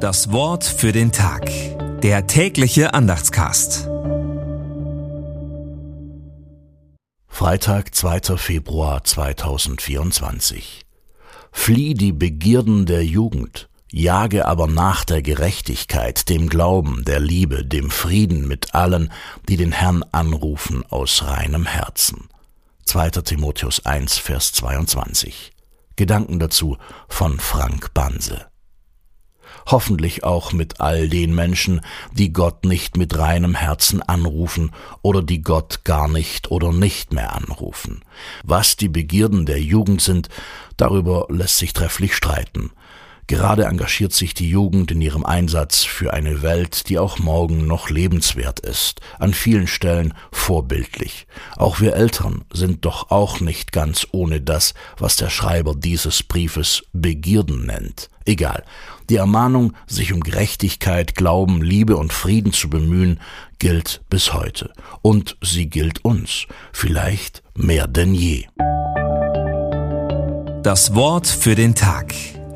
Das Wort für den Tag. Der tägliche Andachtscast. Freitag, 2. Februar 2024. Flieh die Begierden der Jugend, jage aber nach der Gerechtigkeit, dem Glauben, der Liebe, dem Frieden mit allen, die den Herrn anrufen aus reinem Herzen. 2. Timotheus 1, Vers 22. Gedanken dazu von Frank Banse. Hoffentlich auch mit all den Menschen, die Gott nicht mit reinem Herzen anrufen oder die Gott gar nicht oder nicht mehr anrufen. Was die Begierden der Jugend sind, darüber lässt sich trefflich streiten. Gerade engagiert sich die Jugend in ihrem Einsatz für eine Welt, die auch morgen noch lebenswert ist, an vielen Stellen vorbildlich. Auch wir Eltern sind doch auch nicht ganz ohne das, was der Schreiber dieses Briefes Begierden nennt. Egal, die Ermahnung, sich um Gerechtigkeit, Glauben, Liebe und Frieden zu bemühen, gilt bis heute. Und sie gilt uns, vielleicht mehr denn je. Das Wort für den Tag.